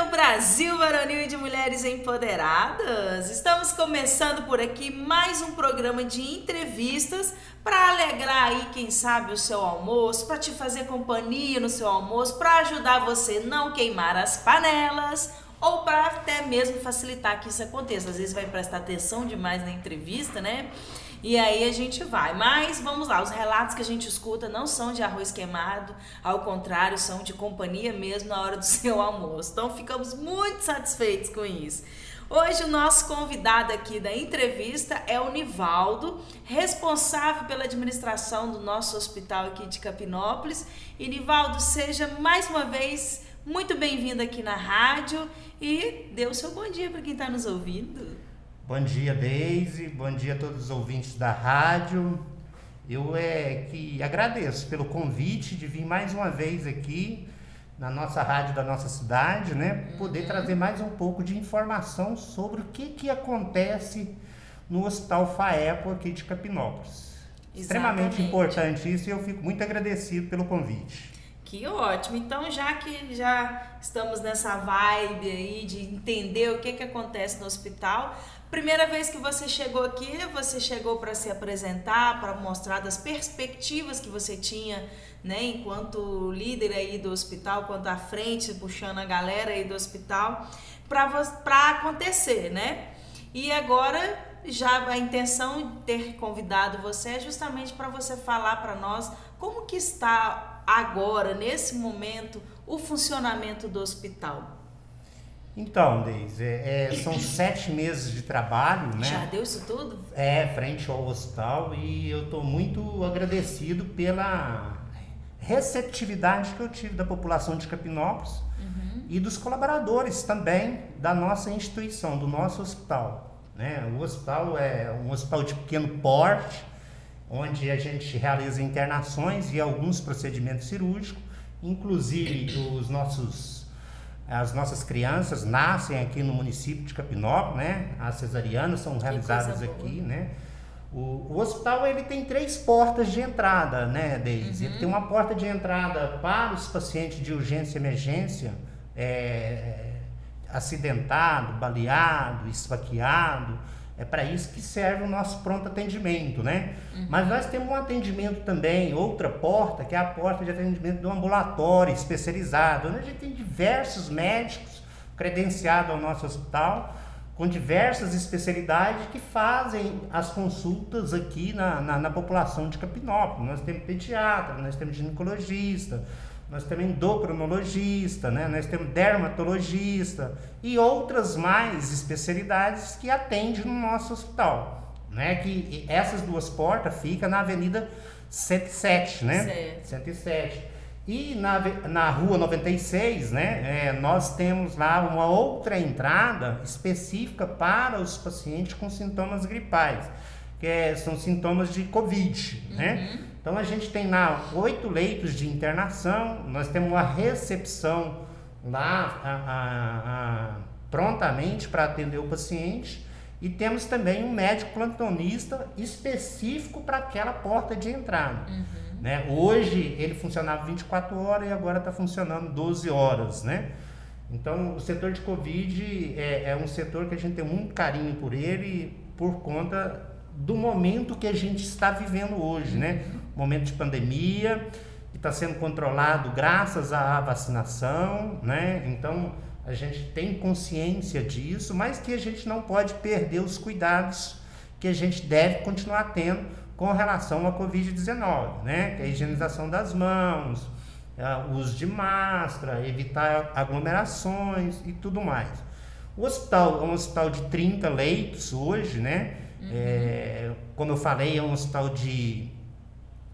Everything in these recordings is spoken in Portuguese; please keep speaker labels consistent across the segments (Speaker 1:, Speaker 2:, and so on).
Speaker 1: Meu Brasil varonil e de mulheres empoderadas! Estamos começando por aqui mais um programa de entrevistas para alegrar aí, quem sabe, o seu almoço, para te fazer companhia no seu almoço, para ajudar você não queimar as panelas ou para até mesmo facilitar que isso aconteça. Às vezes vai prestar atenção demais na entrevista, né? E aí a gente vai. Mas vamos lá, os relatos que a gente escuta não são de arroz queimado, ao contrário, são de companhia mesmo na hora do seu almoço. Então ficamos muito satisfeitos com isso. Hoje o nosso convidado aqui da entrevista é o Nivaldo, responsável pela administração do nosso hospital aqui de Capinópolis. E Nivaldo, seja mais uma vez muito bem-vindo aqui na rádio e dê o seu bom dia para quem está nos ouvindo.
Speaker 2: Bom dia, Deise. Bom dia a todos os ouvintes da rádio. Eu é que agradeço pelo convite de vir mais uma vez aqui na nossa rádio da nossa cidade, né? Poder uhum. trazer mais um pouco de informação sobre o que, que acontece no Hospital FAEPO aqui de Capinópolis. Exatamente. Extremamente importante isso e eu fico muito agradecido pelo convite.
Speaker 1: Que ótimo. Então, já que já estamos nessa vibe aí de entender o que, que acontece no hospital, Primeira vez que você chegou aqui, você chegou para se apresentar, para mostrar das perspectivas que você tinha, né, enquanto líder aí do hospital, quanto à frente, puxando a galera aí do hospital, para acontecer, né? E agora já a intenção de ter convidado você é justamente para você falar para nós como que está agora, nesse momento, o funcionamento do hospital.
Speaker 2: Então, Deise, é, é, são sete meses de trabalho, né?
Speaker 1: Já deu isso tudo?
Speaker 2: É, frente ao hospital e eu estou muito agradecido pela receptividade que eu tive da população de Capinópolis uhum. e dos colaboradores também da nossa instituição, do nosso hospital. Né? O hospital é um hospital de pequeno porte, onde a gente realiza internações e alguns procedimentos cirúrgicos, inclusive os nossos as nossas crianças nascem aqui no município de Capinópolis, né? As cesarianas são realizadas aqui, né? O, o, hospital ele tem três portas de entrada, né, Deise? Uhum. Ele tem uma porta de entrada para os pacientes de urgência e emergência, é, acidentado, baleado, esfaqueado. É para isso que serve o nosso pronto atendimento, né? Uhum. Mas nós temos um atendimento também, outra porta, que é a porta de atendimento do ambulatório especializado, onde a gente tem diversos médicos credenciados ao nosso hospital, com diversas especialidades que fazem as consultas aqui na, na, na população de Capinópolis. Nós temos pediatra, nós temos ginecologista, nós temos endocrinologista, né? nós temos dermatologista e outras mais especialidades que atendem no nosso hospital. Né? Que essas duas portas ficam na Avenida 107, né? Certo. 107. E na, na Rua 96, né, é, nós temos lá uma outra entrada específica para os pacientes com sintomas gripais, que é, são sintomas de Covid, né? uhum. né? Então a gente tem lá oito leitos de internação, nós temos uma recepção lá a, a, a, prontamente para atender o paciente e temos também um médico plantonista específico para aquela porta de entrada. Uhum. Né? Hoje ele funcionava 24 horas e agora está funcionando 12 horas. Né? Então o setor de Covid é, é um setor que a gente tem muito carinho por ele por conta do momento que a gente está vivendo hoje, né? Momento de pandemia, que está sendo controlado graças à vacinação, né? Então a gente tem consciência disso, mas que a gente não pode perder os cuidados que a gente deve continuar tendo com relação à Covid-19, né? Que é a higienização das mãos, o uso de máscara, evitar aglomerações e tudo mais. O hospital é um hospital de 30 leitos hoje, né? Uhum. É, como eu falei, é um hospital de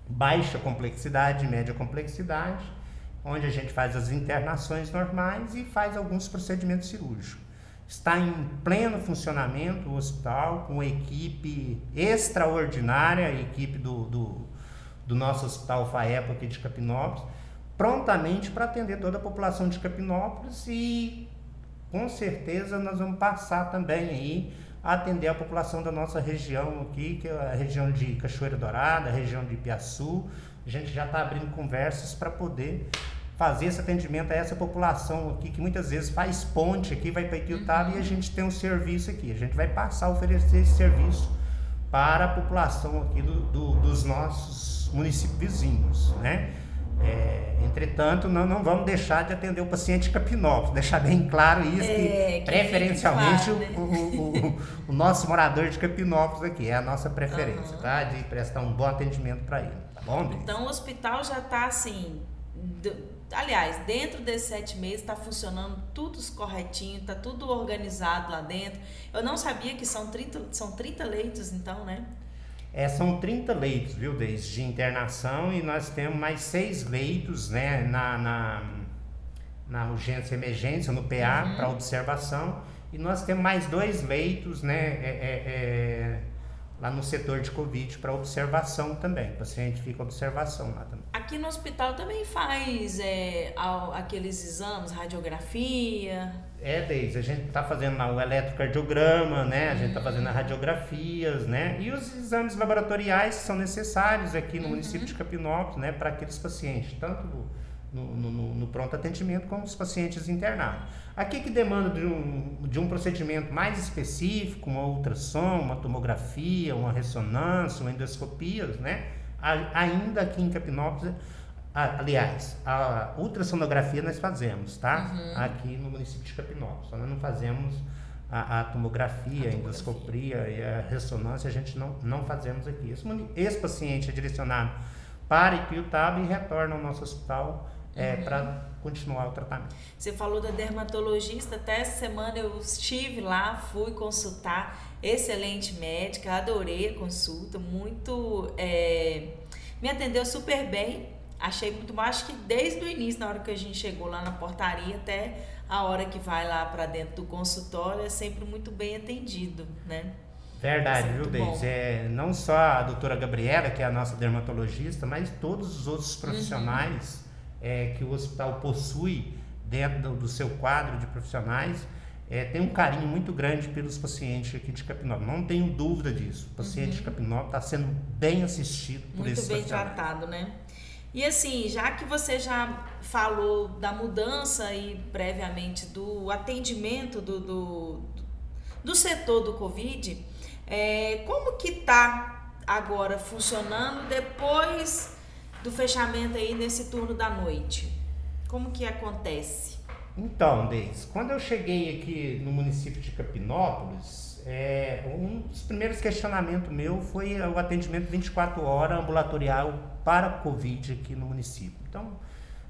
Speaker 2: baixa complexidade, média complexidade, onde a gente faz as internações normais e faz alguns procedimentos cirúrgicos. Está em pleno funcionamento o hospital, com equipe extraordinária, a equipe do, do, do nosso hospital FAEPO aqui de Capinópolis, prontamente para atender toda a população de Capinópolis e com certeza nós vamos passar também aí atender a população da nossa região aqui, que é a região de Cachoeira Dourada, a região de Ipiaçu. A gente já está abrindo conversas para poder fazer esse atendimento a essa população aqui, que muitas vezes faz ponte aqui, vai para Itiutaba uhum. e a gente tem um serviço aqui. A gente vai passar a oferecer esse serviço para a população aqui do, do, dos nossos municípios vizinhos, né? É, entretanto, não, não vamos deixar de atender o paciente de Capinópolis, deixar bem claro isso, é, que, preferencialmente claro, né? o, o, o, o, nosso morador de Capinópolis aqui, é a nossa preferência, uhum. tá? De prestar um bom atendimento para ele, tá bom?
Speaker 1: Então o hospital já está assim, aliás, dentro desses sete meses está funcionando tudo corretinho, está tudo organizado lá dentro. Eu não sabia que são 30, são 30 leitos, então, né?
Speaker 2: É, são 30 leitos, viu, desde internação e nós temos mais seis leitos, né, na, na, na urgência e emergência, no PA, uhum. para observação. E nós temos mais dois leitos, né, é, é, é lá no setor de Covid para observação também. O paciente fica observação lá também.
Speaker 1: Aqui no hospital também faz é, aqueles exames, radiografia?
Speaker 2: É, Deise, a gente está fazendo o eletrocardiograma, né? A gente está fazendo as uhum. radiografias, né? E os exames laboratoriais que são necessários aqui no uhum. município de Capinópolis, né? Para aqueles pacientes, tanto no, no, no, pronto atendimento como os pacientes internados. Aqui que demanda de um, de um procedimento mais específico, uma ultrassom, uma tomografia, uma ressonância, uma endoscopia, né? ainda aqui em Capinópolis, aliás, a ultrassonografia nós fazemos, tá? Uhum. Aqui no município de Capinópolis, nós não fazemos a, a tomografia, a, endoscopia e a ressonância, a gente não, não fazemos aqui. Esse, esse paciente é direcionado para Ipirutaba e retorna ao nosso hospital é, uhum. para continuar o tratamento.
Speaker 1: Você falou da dermatologista, até essa semana eu estive lá, fui consultar, excelente médica, adorei a consulta, muito. É, me atendeu super bem, achei muito bom, acho que desde o início, na hora que a gente chegou lá na portaria, até a hora que vai lá para dentro do consultório, é sempre muito bem atendido, né?
Speaker 2: Verdade, viu, Deise? É, não só a doutora Gabriela, que é a nossa dermatologista, mas todos os outros profissionais uhum. é, que o hospital possui dentro do, seu quadro de profissionais é, tem um carinho muito grande pelos pacientes aqui de Capinópolis. Não tenho dúvida disso. O paciente uhum. de Capinópolis está sendo bem assistido por
Speaker 1: muito
Speaker 2: esses
Speaker 1: bem tratado, né? E assim, já que você já falou da mudança e previamente do atendimento do, do, do setor do Covid, é, como que tá agora funcionando depois do fechamento aí nesse turno da noite? Como que acontece?
Speaker 2: Então, Deis, quando eu cheguei aqui no município de Capinópolis, é, um dos primeiros questionamentos meu foi o atendimento 24 horas ambulatorial para Covid aqui no município. Então,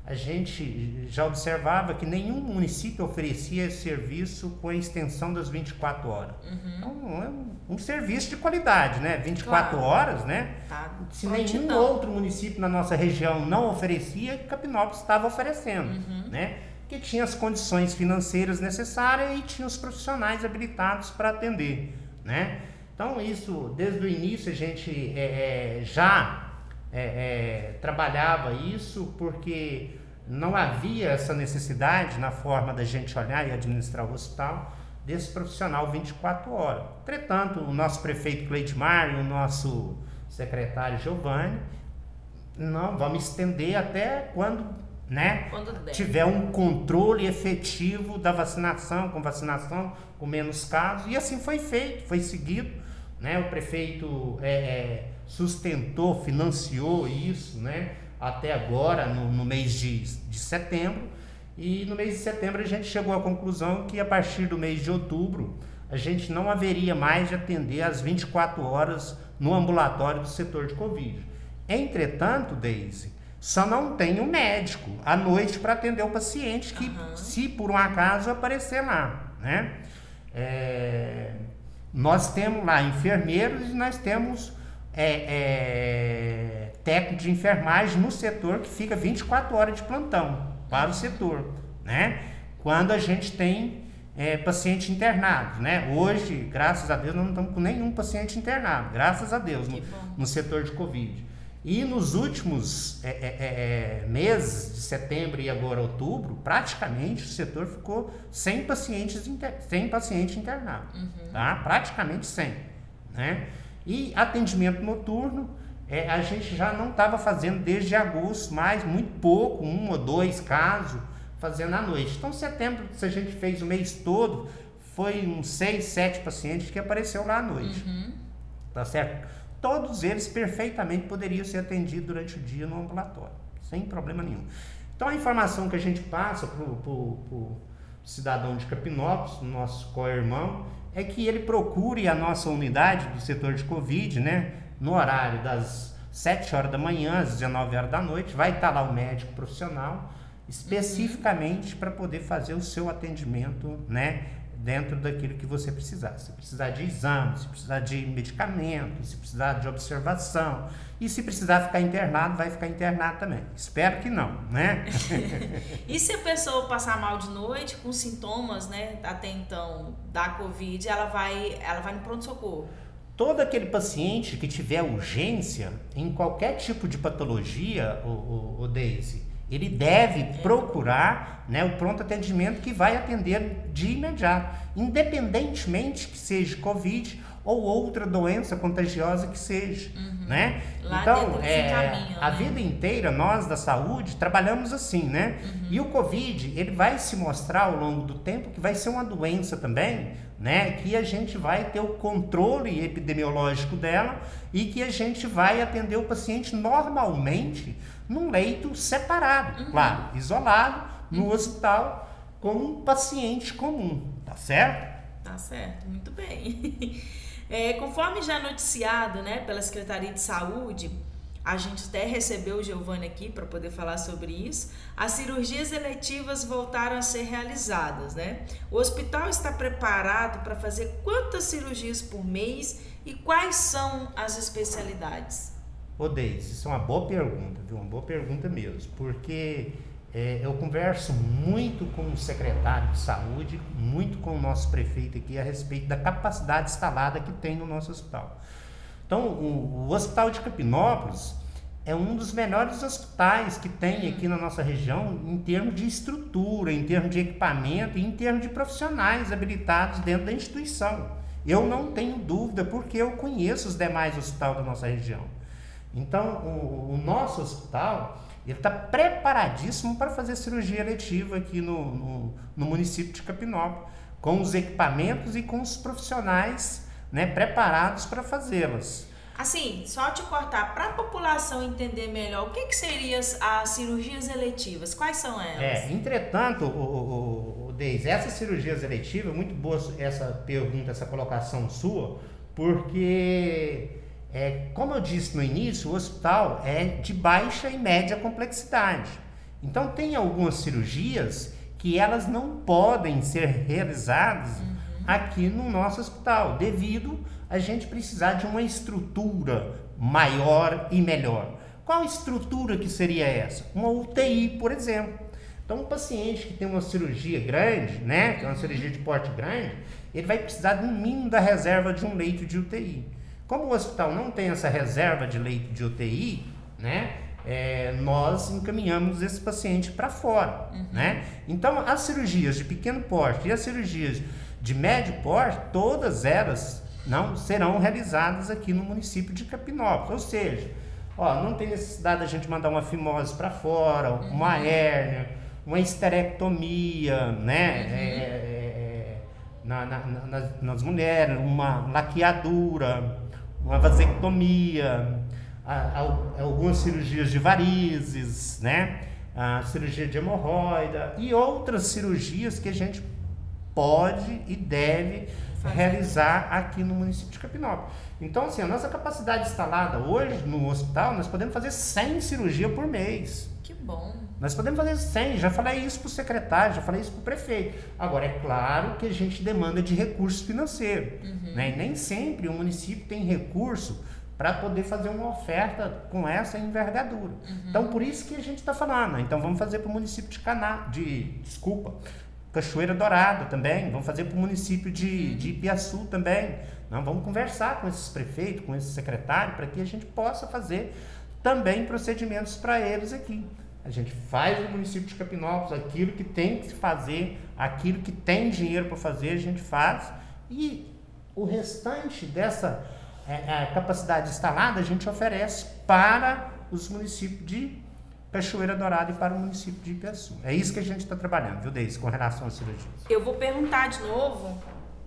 Speaker 2: a gente já observava que nenhum município oferecia esse serviço com a extensão das 24 horas. Uhum. Então, é um, um, serviço de qualidade, né? 24 claro. horas, né? Tá. Se nenhum outro município na nossa região não oferecia, Capinópolis estava oferecendo, uhum. né? Que tinha as condições financeiras necessárias e tinha os profissionais habilitados para atender, né? Então, isso, desde o início, a gente é, é, já é, é, trabalhava isso porque não havia essa necessidade na forma da gente olhar e administrar o hospital desse profissional 24 horas. Entretanto, o nosso prefeito Cleidmar e o nosso secretário Giovanni, não, vamos estender até quando, né, quando tiver um controle efetivo da vacinação, com vacinação, com menos casos, e assim foi feito, foi seguido, né, o prefeito é, é sustentou, financiou isso, né? Até agora, no, no mês de, de setembro. E no mês de setembro a gente chegou à conclusão que a partir do mês de outubro a gente não haveria mais de atender às 24 horas no ambulatório do setor de Covid. Entretanto, Daisy, só não tem um médico à noite para atender o paciente que, uhum. se por um acaso aparecer lá, né? É, nós temos lá enfermeiros e nós temos é, é, técnico de enfermagem no setor que fica 24 horas de plantão para o setor, né? Quando a gente tem é, paciente internado, né? Hoje, graças a Deus, nós não estamos com nenhum paciente internado, graças a Deus, no, no setor de Covid. E nos últimos é, é, é, é, meses, de setembro e agora outubro, praticamente o setor ficou sem pacientes inter, sem paciente internado, uhum. tá? Praticamente sem, né? E atendimento noturno, é, a gente já não estava fazendo desde agosto, mas muito pouco, um ou dois casos, fazendo à noite. Então, setembro, se a gente fez o mês todo, foi uns seis, sete pacientes que apareceu lá à noite. Uhum. Tá certo? Todos eles perfeitamente poderiam ser atendidos durante o dia no ambulatório, sem problema nenhum. Então, a informação que a gente passa para o cidadão de Capinópolis, nosso co-irmão, é que ele procure a nossa unidade do setor de Covid, né? no horário das 7 horas da manhã às 19 horas da noite, vai estar lá o médico profissional especificamente para poder fazer o seu atendimento, né, dentro daquilo que você precisar. Se precisar de exame, se precisar de medicamento, se precisar de observação, e se precisar ficar internado, vai ficar internado também. Espero que não, né?
Speaker 1: e se a pessoa passar mal de noite com sintomas, né, até então da COVID, ela vai, ela vai no pronto socorro?
Speaker 2: todo aquele paciente que tiver urgência em qualquer tipo de patologia, o, o, o Daisy, ele deve procurar né, o pronto atendimento que vai atender de imediato, independentemente que seja Covid ou outra doença contagiosa que seja, uhum. né? Lá então, é, caminho, a né? vida inteira nós da saúde trabalhamos assim, né? Uhum. E o Covid, ele vai se mostrar ao longo do tempo que vai ser uma doença também, né? Que a gente vai ter o controle epidemiológico dela e que a gente vai atender o paciente normalmente num leito separado, uhum. claro, isolado, no uhum. hospital, como um paciente comum, tá certo?
Speaker 1: Tá certo, muito bem. É, conforme já noticiado né, pela Secretaria de Saúde, a gente até recebeu o Giovanni aqui para poder falar sobre isso. As cirurgias eletivas voltaram a ser realizadas, né? O hospital está preparado para fazer quantas cirurgias por mês e quais são as especialidades?
Speaker 2: Ô Deise, isso é uma boa pergunta, viu? Uma boa pergunta mesmo, porque é, eu converso muito com o secretário de saúde, muito com o nosso prefeito aqui a respeito da capacidade instalada que tem no nosso hospital. Então, o, o Hospital de Capinópolis é um dos melhores hospitais que tem aqui na nossa região em termos de estrutura, em termos de equipamento e em termos de profissionais habilitados dentro da instituição. Eu não tenho dúvida, porque eu conheço os demais hospitais da nossa região. Então, o, o nosso hospital está preparadíssimo para fazer cirurgia eletiva aqui no, no, no, município de Capinópolis, com os equipamentos e com os profissionais né, preparados para fazê-las.
Speaker 1: Assim, só te cortar, para a população entender melhor, o que, que seriam as cirurgias eletivas? Quais são elas?
Speaker 2: É, entretanto, o, o, o Deise, essas cirurgias eletivas, muito boa essa pergunta, essa colocação sua, porque é, como eu disse no início, o hospital é de baixa e média complexidade. Então tem algumas cirurgias que elas não podem ser realizadas uhum. aqui no nosso hospital, devido a gente precisar de uma estrutura maior e melhor. Qual estrutura que seria essa? Uma UTI, por exemplo. Então, um paciente que tem uma cirurgia grande, né, que é uma cirurgia de porte grande, ele vai precisar do mínimo da reserva de um leito de UTI. Como o hospital não tem essa reserva de leito de UTI, né? É, nós encaminhamos esse paciente para fora, uhum. né? Então, as cirurgias de pequeno porte e as cirurgias de médio porte, todas elas não serão realizadas aqui no município de Capinópolis. Ou seja, ó, não tem necessidade da gente mandar uma fimose para fora, uhum. uma hérnia, uma esterectomia, né? Uhum. É, é, é na, na, na, nas mulheres, uma laqueadura, uma vasectomia, algumas cirurgias de varizes, né? A cirurgia de hemorroida e outras cirurgias que a gente pode e deve realizar aqui no município de Capinópolis. Então, assim, a nossa capacidade instalada hoje no hospital, nós podemos fazer 100 cirurgias por mês.
Speaker 1: Que bom.
Speaker 2: Nós podemos fazer 100, já falei isso para o secretário, já falei isso para o prefeito. Agora, é claro que a gente demanda de recurso financeiro. Uhum. Né? E nem sempre o município tem recurso para poder fazer uma oferta com essa envergadura. Uhum. Então, por isso que a gente está falando. Né? Então, vamos fazer para o município de Caná, de, desculpa, Cachoeira Dourada também, vamos fazer para o município de, uhum. de Ipiaçu também. Não, vamos conversar com esses prefeitos, com esses secretários, para que a gente possa fazer também procedimentos para eles aqui. A gente faz no município de Capinópolis aquilo que tem que fazer, aquilo que tem dinheiro para fazer, a gente faz. E o restante dessa é, a capacidade instalada a gente oferece para os municípios de Cachoeira Dourada e para o município de Ipiaçu. É isso que a gente está trabalhando, viu, Deise, com relação à cirurgia.
Speaker 1: Eu vou perguntar de novo,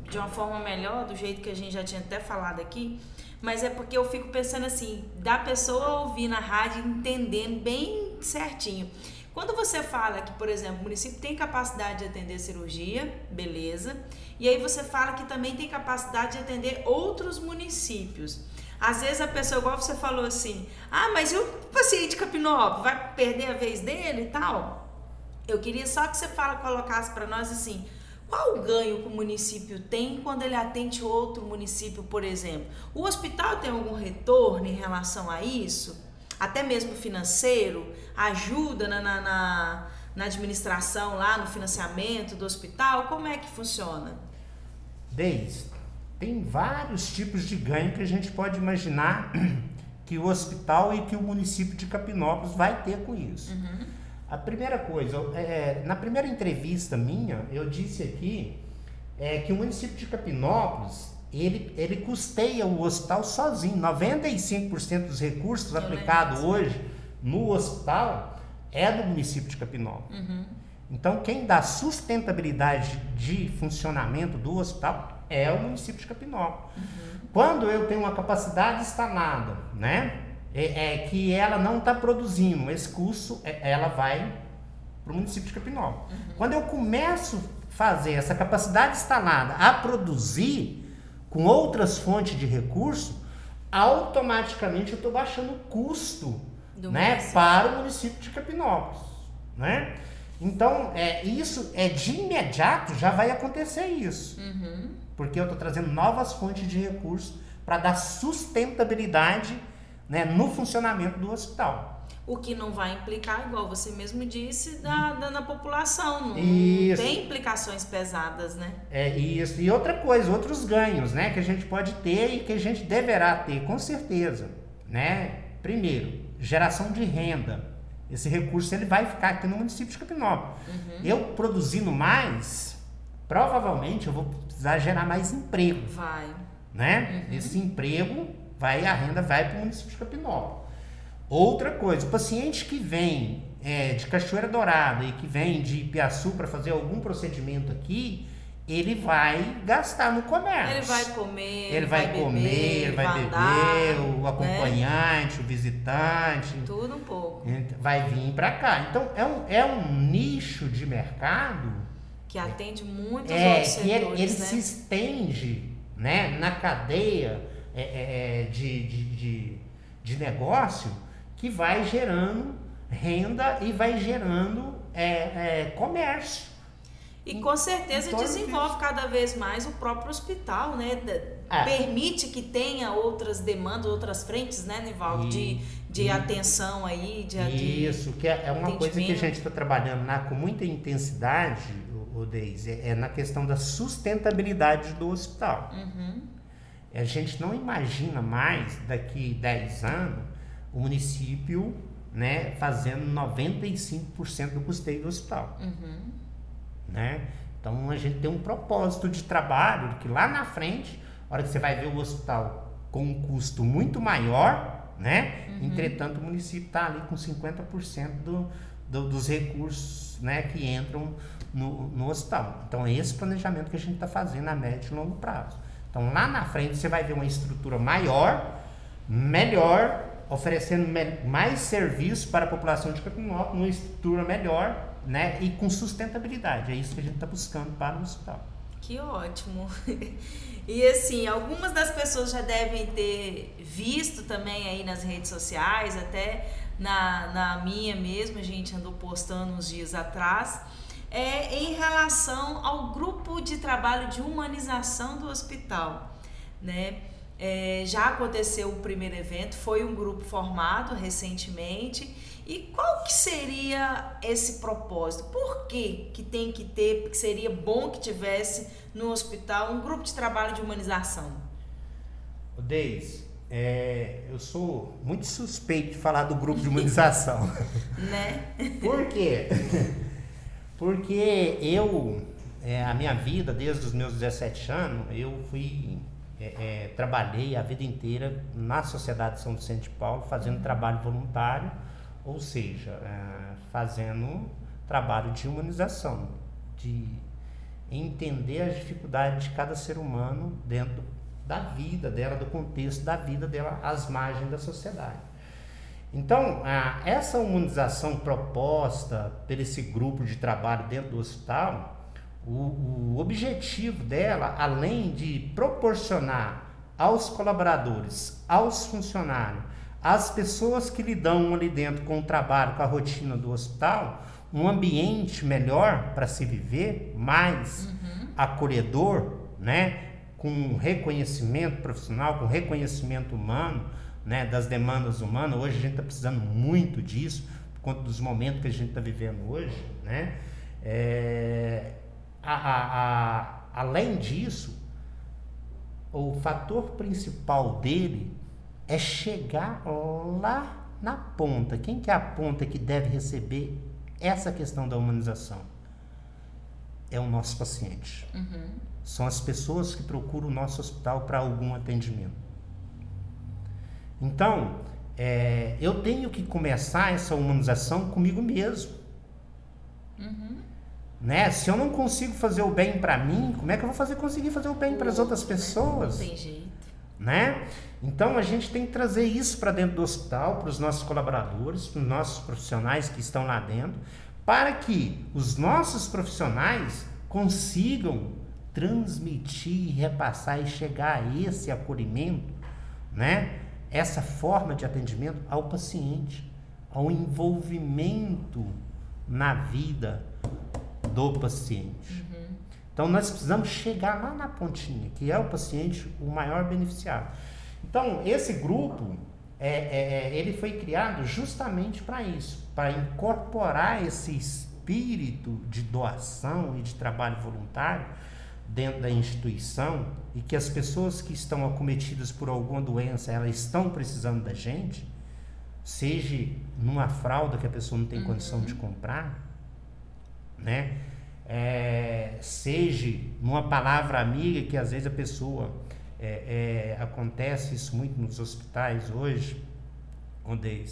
Speaker 1: de uma forma melhor, do jeito que a gente já tinha até falado aqui, mas é porque eu fico pensando assim, da pessoa ouvir na rádio entendendo bem certinho. Quando você fala que, por exemplo, o município tem capacidade de atender cirurgia, beleza, e aí você fala que também tem capacidade de atender outros municípios. Às vezes a pessoa, igual você falou assim, ah, mas e o paciente Capinópolis vai perder a vez dele e tal? Eu queria só que você fala, colocasse para nós assim, qual o ganho que o município tem quando ele atende outro município, por exemplo? O hospital tem algum retorno em relação a isso? Até mesmo financeiro? Ajuda na, na, na, na administração lá, no financiamento do hospital? Como é que funciona?
Speaker 2: Desde tem vários tipos de ganho que a gente pode imaginar que o hospital e que o município de Capinópolis vai ter com isso. Uhum. A primeira coisa, é, na primeira entrevista minha, eu disse aqui é, que o município de Capinópolis ele, ele custeia o hospital sozinho. 95% dos recursos aplicados hoje no hospital é do município de Capinópolis. Uhum. Então, quem dá sustentabilidade de funcionamento do hospital é o município de Capinópolis. Uhum. Quando eu tenho uma capacidade instalada, né? é, é que ela não está produzindo esse curso, é, ela vai para o município de Capinópolis. Uhum. Quando eu começo a fazer essa capacidade instalada a produzir com outras fontes de recurso, automaticamente eu estou baixando o custo né, para o município de Capinópolis. Né? Então, é, isso é de imediato já vai acontecer isso. Uhum. Porque eu estou trazendo novas fontes de recursos para dar sustentabilidade né, no funcionamento do hospital.
Speaker 1: O que não vai implicar, igual você mesmo disse, da, da na população. Não, isso. tem implicações pesadas, né?
Speaker 2: É isso. E outra coisa, outros ganhos, né? Que a gente pode ter e que a gente deverá ter, com certeza. Né? Primeiro, geração de renda. Esse recurso ele vai ficar aqui no município de Capinópolis. Uhum. Eu produzindo mais, provavelmente eu vou precisar gerar mais emprego.
Speaker 1: Vai.
Speaker 2: Né? Uhum. Esse emprego vai a renda vai para o município de Capinópolis. Outra coisa, o paciente que vem é, de Cachoeira Dourada e que vem de Ipiaçu para fazer algum procedimento aqui, ele vai gastar no comércio.
Speaker 1: Ele vai comer,
Speaker 2: ele vai, vai comer, beber, ele vai, beber, o né? acompanhante, né? o visitante.
Speaker 1: Tudo um pouco.
Speaker 2: Vai vir para cá. Então é um, é um nicho de mercado
Speaker 1: que atende muitos é, outros setores,
Speaker 2: ele, ele né? se estende né, na cadeia é, é, é, de, de, de, de, negócio que vai gerando renda e vai gerando é, é comércio.
Speaker 1: E com certeza desenvolve cada vez mais o próprio hospital, né? É. Permite que tenha outras demandas, outras frentes, né, Nivaldo? De, de e, atenção aí, de
Speaker 2: Isso, que é, uma coisa que a gente está trabalhando na, com muita intensidade, o, o Deise, é, na questão da sustentabilidade do hospital. Uhum. A gente não imagina mais, daqui 10 anos, o município né, fazendo 95% do custeio do hospital. Uhum. Né? Então a gente tem um propósito de trabalho que lá na frente, a hora que você vai ver o hospital com um custo muito maior, né? Uhum. Entretanto, o município está ali com 50% do, do, dos recursos né, que entram no, no hospital. Então é esse planejamento que a gente está fazendo a médio e longo prazo. Então lá na frente você vai ver uma estrutura maior, melhor, oferecendo mais serviços para a população de Capinópolis, uma estrutura melhor, né, e com sustentabilidade. É isso que a gente está buscando para o hospital.
Speaker 1: Que ótimo! E assim, algumas das pessoas já devem ter visto também aí nas redes sociais, até na, na minha mesmo, a gente andou postando uns dias atrás é em relação ao grupo de trabalho de humanização do hospital, né? É, já aconteceu o primeiro evento, foi um grupo formado recentemente. E qual que seria esse propósito? Por que, que tem que ter, que seria bom que tivesse no hospital um grupo de trabalho de humanização?
Speaker 2: Deis, é, eu sou muito suspeito de falar do grupo de humanização.
Speaker 1: né?
Speaker 2: Por quê? Porque eu, é, a minha vida, desde os meus 17 anos, eu fui é, é, trabalhei a vida inteira na Sociedade de São Vicente de Paulo, fazendo uhum. trabalho voluntário, ou seja, é, fazendo trabalho de humanização, de entender as dificuldades de cada ser humano dentro da vida dela, do contexto da vida dela, às margens da sociedade. Então, essa humanização proposta por esse grupo de trabalho dentro do hospital, o, o objetivo dela, além de proporcionar aos colaboradores, aos funcionários, às pessoas que lidam ali dentro com o trabalho, com a rotina do hospital, um ambiente melhor para se viver, mais uhum. acolhedor, né? com reconhecimento profissional, com reconhecimento humano, né? das demandas humanas. Hoje a gente está precisando muito disso, por conta dos momentos que a gente está vivendo hoje. Né? É, a, a, a, além disso, o fator principal dele é chegar lá na ponta. Quem que é a ponta que deve receber essa questão da humanização? É o nosso paciente. Uhum. São as pessoas que procuram o nosso hospital para algum atendimento. Então, é, eu tenho que começar essa humanização comigo mesmo. Uhum. Né? Se eu não consigo fazer o bem para mim, como é que eu vou fazer conseguir fazer o bem para as outras pessoas?
Speaker 1: Não tem jeito.
Speaker 2: Né? Então a gente tem que trazer isso para dentro do hospital, para os nossos colaboradores, para os nossos profissionais que estão lá dentro, para que os nossos profissionais consigam transmitir, repassar e chegar a esse acolhimento, né? Essa forma de atendimento ao paciente, ao envolvimento na vida do paciente. Uhum. Então nós precisamos chegar lá na pontinha, que é o paciente o maior beneficiário. Então esse grupo é, é, é ele foi criado justamente para isso, para incorporar esse espírito de doação e de trabalho voluntário dentro da instituição e que as pessoas que estão acometidas por alguma doença elas estão precisando da gente, seja numa fralda que a pessoa não tem uhum. condição de comprar, né? É, seja numa palavra amiga que às vezes a pessoa é, é, acontece isso muito nos hospitais hoje, onde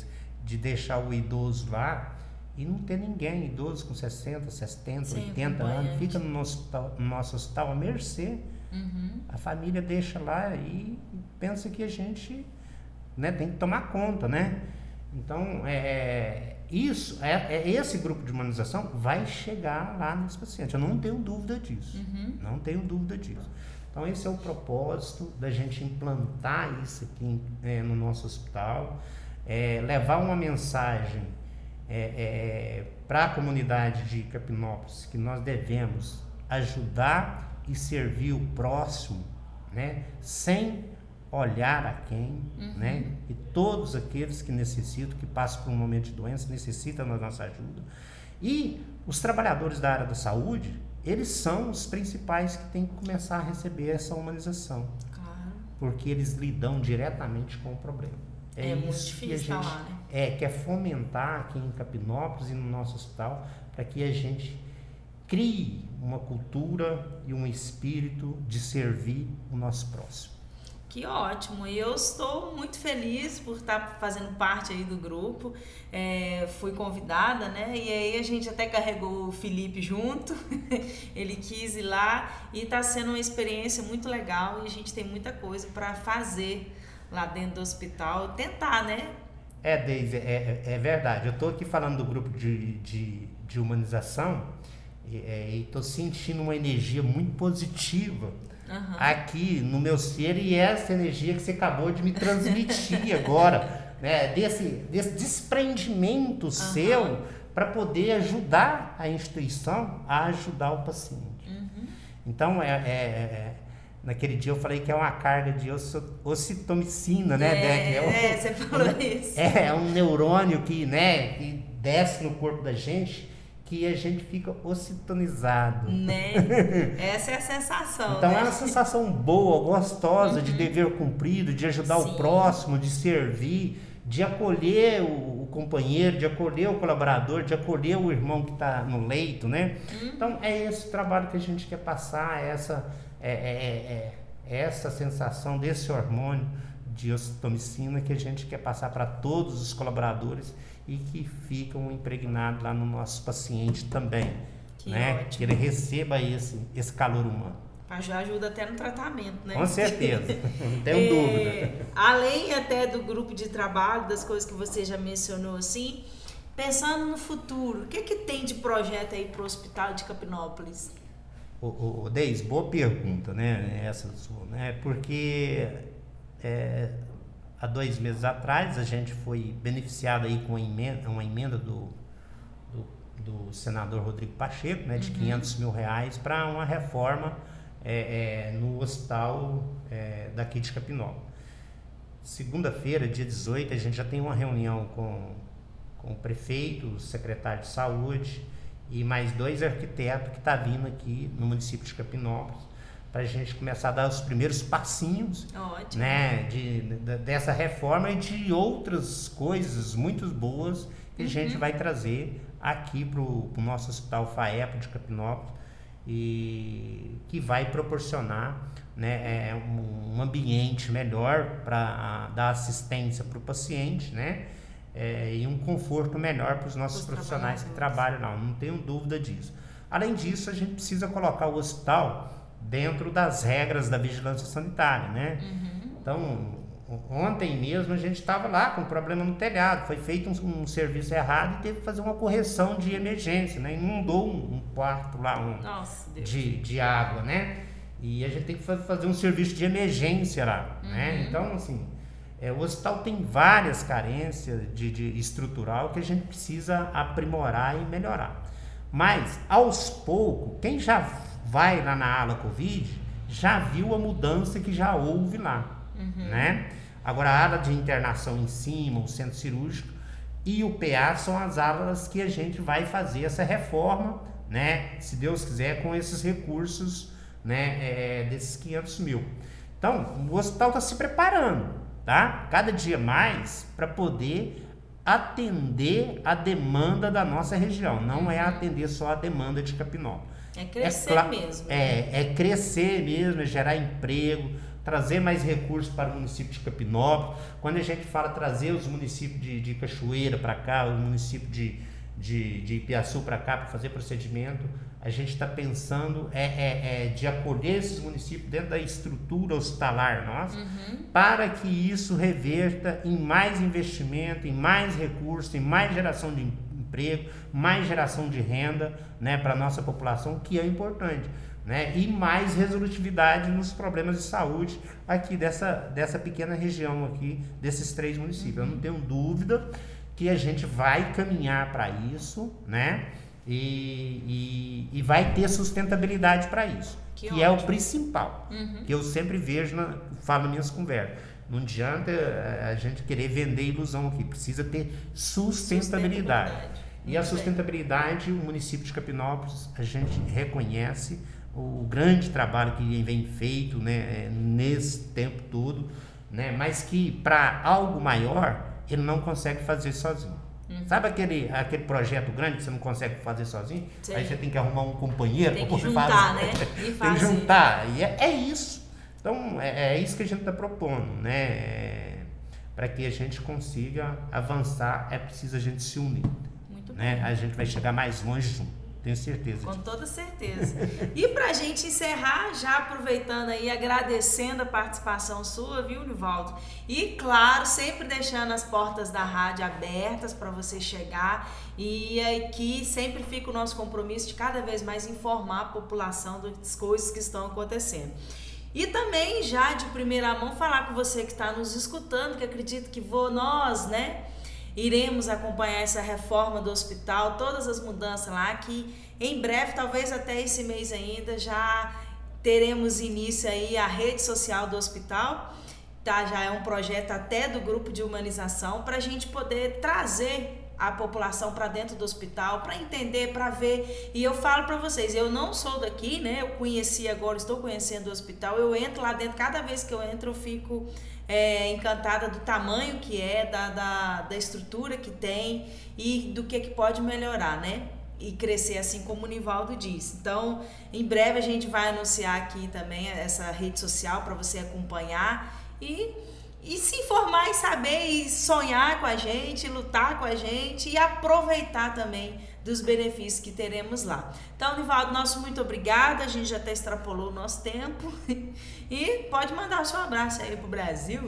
Speaker 2: de deixar o idoso lá e não ter ninguém, idoso com 60, 70, Sim, 80 anos, fica no nosso, hospital, no nosso hospital à mercê. Uhum. A família deixa lá e pensa que a gente né, tem que tomar conta, né? Então, é, isso, é, é, esse grupo de humanização vai chegar lá nesse paciente. Eu não tenho dúvida disso. Uhum. Não tenho dúvida disso. Então, esse é o propósito da gente implantar isso aqui é, no nosso hospital, é, levar uma mensagem é, é, para a comunidade de Capinópolis que nós devemos ajudar e servir o próximo, né, sem olhar a quem, uhum. né? E todos aqueles que necessitam, que passam por um momento de doença, necessitam da nossa ajuda. E os trabalhadores da área da saúde, eles são os principais que têm que começar a receber essa humanização. Claro. Porque eles lidam diretamente com o problema.
Speaker 1: É, é isso muito difícil que a gente falar, né?
Speaker 2: é, quer fomentar aqui em Capinópolis e no nosso hospital para que a gente crie uma cultura e um espírito de servir o nosso próximo.
Speaker 1: Que ótimo! Eu estou muito feliz por estar fazendo parte aí do grupo. É, fui convidada, né? E aí a gente até carregou o Felipe junto. Ele quis ir lá e está sendo uma experiência muito legal e a gente tem muita coisa para fazer lá dentro do hospital. Tentar, né?
Speaker 2: É, Dave, é, é verdade. Eu estou aqui falando do grupo de, de, de humanização e estou é, sentindo uma energia muito positiva uhum. aqui no meu ser e essa energia que você acabou de me transmitir agora, né? Desse, desse desprendimento uhum. seu para poder ajudar a instituição a ajudar o paciente. Uhum. Então, é, é, é, naquele dia eu falei que é uma carga de ocitomicina, né?
Speaker 1: É, é, um, é, você falou isso.
Speaker 2: É, é um neurônio que, né, que desce no corpo da gente que a gente fica ocitonizado.
Speaker 1: Né? Essa é a sensação.
Speaker 2: então
Speaker 1: né?
Speaker 2: é uma sensação boa, gostosa, uhum. de dever cumprido, de ajudar Sim. o próximo, de servir, de acolher o, o, companheiro, de acolher o colaborador, de acolher o irmão que está no leito, né? Uhum. Então é esse trabalho que a gente quer passar, essa, é, é, é, essa sensação desse hormônio de ocitomicina que a gente quer passar para todos os colaboradores e que ficam impregnados lá no nosso paciente também. Que né? Ótimo. Que ele receba esse, esse calor humano.
Speaker 1: Já ajuda até no tratamento, né?
Speaker 2: Com certeza, não tenho é, dúvida.
Speaker 1: Além até do grupo de trabalho, das coisas que você já mencionou assim, pensando no futuro, o que, que tem de projeto aí para o Hospital de Capinópolis?
Speaker 2: O, o, o Deis, boa pergunta, né? Essa sua, né? Porque é, há dois meses atrás a gente foi beneficiado aí com uma emenda, uma emenda do, do, do senador Rodrigo Pacheco, né? De uhum. 500 mil reais para uma reforma é, é, no hospital é, daqui de Capinópolis. Segunda-feira, dia 18, a gente já tem uma reunião com, com o prefeito, o secretário de saúde, e mais dois arquitetos que estão tá vindo aqui no município de Capinópolis para a gente começar a dar os primeiros passinhos Ótimo. né, de, de, dessa reforma e de outras coisas muito boas que uhum. a gente vai trazer aqui para o nosso hospital FAEP de Capinópolis e que vai proporcionar né, é, um, um ambiente melhor para dar assistência para o paciente, né? é, e um conforto melhor para os nossos os profissionais que trabalham lá, não tenho dúvida disso. Além disso, a gente precisa colocar o hospital dentro das regras da vigilância sanitária, né? Uhum. Então, ontem mesmo a gente estava lá com um problema no telhado, foi feito um, um, serviço errado e teve que fazer uma correção de emergência, né? Inundou um, um quarto lá um, Nossa, de, de água, né? E a gente tem que fazer um serviço de emergência lá, né? uhum. né? Então, assim, é, o hospital tem várias carências de, de estrutural que a gente precisa aprimorar e melhorar. Mas, aos poucos, quem já vai lá na ala Covid já viu a mudança que já houve lá. Uhum. Né? Agora, a ala de internação em cima, o centro cirúrgico e o PA são as alas que a gente vai fazer essa reforma, né? se Deus quiser, com esses recursos né? É, desses 500 mil. Então, o hospital está se preparando tá? Cada dia mais para poder atender a demanda da nossa região. Não é atender só a demanda de Capinópolis.
Speaker 1: É crescer é, mesmo.
Speaker 2: É, é crescer mesmo, é gerar emprego, trazer mais recursos para o município de Capinópolis. Quando a gente fala trazer os municípios de, de Cachoeira para cá, o município de, de, de Ipiaçu para cá para fazer procedimento, a gente está pensando é, é, é, de acolher esses municípios dentro da estrutura hospitalar nossa, uhum. para que isso reverta em mais investimento, em mais recursos, em mais geração de emprego, mais geração de renda né, para a nossa população, que é importante. Né, e mais resolutividade nos problemas de saúde aqui dessa, dessa pequena região aqui, desses três municípios. Eu não tenho dúvida que a gente vai caminhar para isso, né? E, e, e, vai ter sustentabilidade para isso, que, que é o principal, uhum. que eu sempre vejo, na, falo nas minhas conversas. Não adianta a gente querer vender ilusão aqui, precisa ter sustentabilidade. sustentabilidade. E a sustentabilidade, o município de Capinópolis, a gente reconhece o grande trabalho que vem feito né, nesse tempo todo, né, mas que para algo maior ele não consegue fazer sozinho. Uhum. Sabe aquele, aquele projeto grande que você não consegue fazer sozinho? Sim. Aí você tem que arrumar um companheiro
Speaker 1: para poder juntar, fazer. Né?
Speaker 2: E tem que juntar. E é, é isso. Então, é, é, isso que a gente está propondo, né? É, para que a gente consiga avançar, é preciso a gente se unir. Muito né? bem. A gente vai chegar mais longe junto. Tenho certeza.
Speaker 1: Com toda certeza. E para a gente encerrar, já aproveitando aí, agradecendo a participação sua, viu, Nivaldo? E claro, sempre deixando as portas da rádio abertas para você chegar. E aqui sempre fica o nosso compromisso de cada vez mais informar a população das coisas que estão acontecendo. E também já de primeira mão falar com você que está nos escutando, que acredito que vou, nós, né? iremos acompanhar essa reforma do hospital, todas as mudanças lá, que em breve, talvez até esse mês ainda, já teremos início aí a rede social do hospital. Tá, já é um projeto até do grupo de humanização para a gente poder trazer a população para dentro do hospital, para entender, para ver. E eu falo para vocês, eu não sou daqui, né? Eu conheci agora, estou conhecendo o hospital. Eu entro lá dentro, cada vez que eu entro, eu fico é, encantada do tamanho que é, da, da, da estrutura que tem e do que, que pode melhorar, né? e crescer assim como o Nivaldo disse. Então, em breve a gente vai anunciar aqui também essa rede social para você acompanhar e e se informar e saber e sonhar com a gente, lutar com a gente e aproveitar também dos benefícios que teremos lá. Então, Nivaldo, nosso muito obrigado. A gente já até extrapolou o nosso tempo. E pode mandar o seu abraço aí pro Brasil.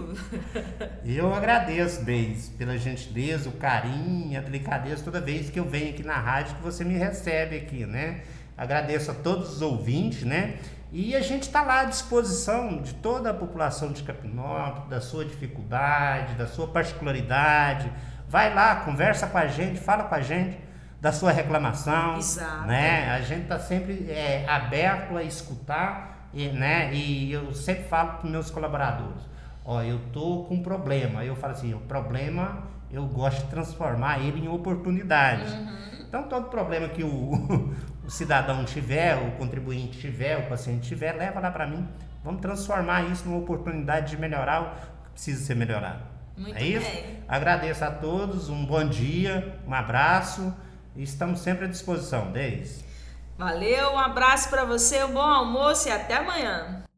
Speaker 2: Eu agradeço, Beis, pela gentileza, o carinho, a delicadeza toda vez que eu venho aqui na rádio que você me recebe aqui, né? Agradeço a todos os ouvintes, né? E a gente está lá à disposição de toda a população de Capinópolis, da sua dificuldade, da sua particularidade. Vai lá, conversa com a gente, fala com a gente da sua reclamação.
Speaker 1: Exato.
Speaker 2: Né? A gente está sempre é, aberto a escutar, e, né? E eu sempre falo para meus colaboradores, ó, eu tô com um problema. Eu falo assim, o problema eu gosto de transformar ele em oportunidade. Uhum. Então todo problema que o, o cidadão tiver, o contribuinte tiver, o paciente tiver, leva lá para mim. Vamos transformar isso numa oportunidade de melhorar o que precisa ser melhorado.
Speaker 1: Muito
Speaker 2: é isso?
Speaker 1: bem.
Speaker 2: Agradeço a todos, um bom dia, um abraço e estamos sempre à disposição. Deis.
Speaker 1: Valeu, um abraço para você, um bom almoço e até amanhã.